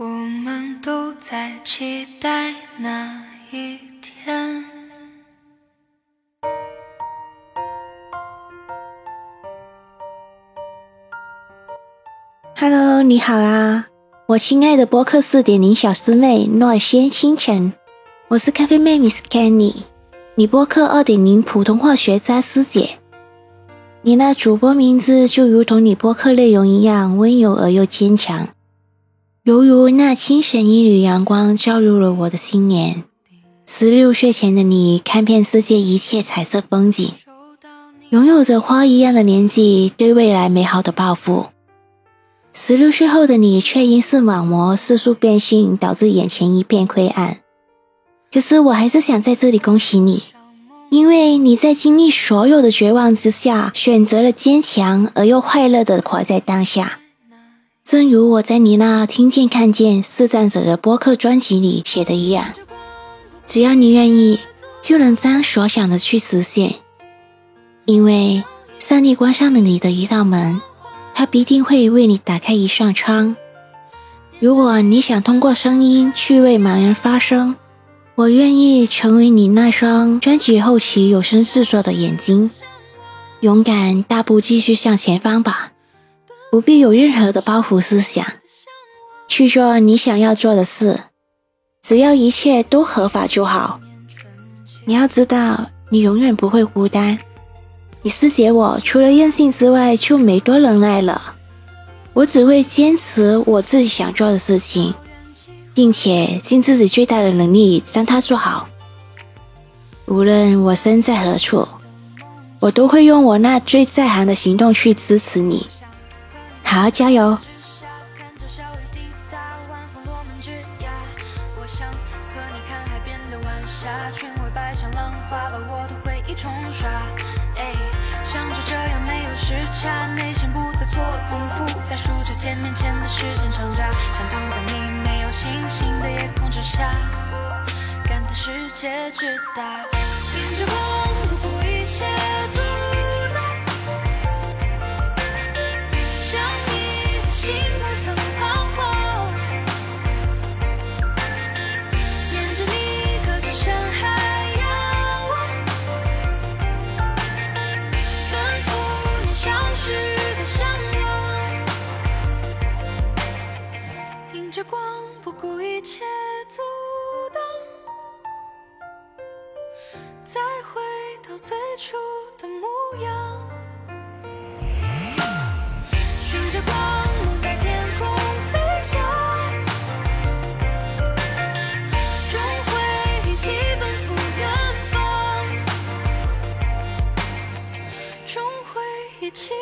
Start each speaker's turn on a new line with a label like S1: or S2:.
S1: 我们都在期待那一天。
S2: Hello，你好啊，我亲爱的播客四点零小师妹诺仙清晨，我是咖啡妹 Miss Kenny，你播客二点零普通话学渣师姐。你那主播名字就如同你播客内容一样温柔而又坚强。犹如那清晨一缕阳光照入了我的心莲。十六岁前的你看遍世界一切彩色风景，拥有着花一样的年纪，对未来美好的抱负。十六岁后的你却因视网膜色素变性导致眼前一片灰暗。可是我还是想在这里恭喜你，因为你在经历所有的绝望之下，选择了坚强而又快乐的活在当下。正如我在你那听见、看见、视障者的播客专辑里写的一样，只要你愿意，就能将所想的去实现。因为上帝关上了你的一道门，他必定会为你打开一扇窗。如果你想通过声音去为盲人发声，我愿意成为你那双专辑后期有声制作的眼睛。勇敢大步继续向前方吧。不必有任何的包袱思想，去做你想要做的事，只要一切都合法就好。你要知道，你永远不会孤单。你师姐我除了任性之外就没多能耐了。我只会坚持我自己想做的事情，并且尽自己最大的能力将它做好。无论我身在何处，我都会用我那最在行的行动去支持你。好，加油！
S1: 像就这样没有时光不顾一切阻挡。再回到最初的模样。循着光芒在天空飞翔。终会一起奔赴远方。终会一起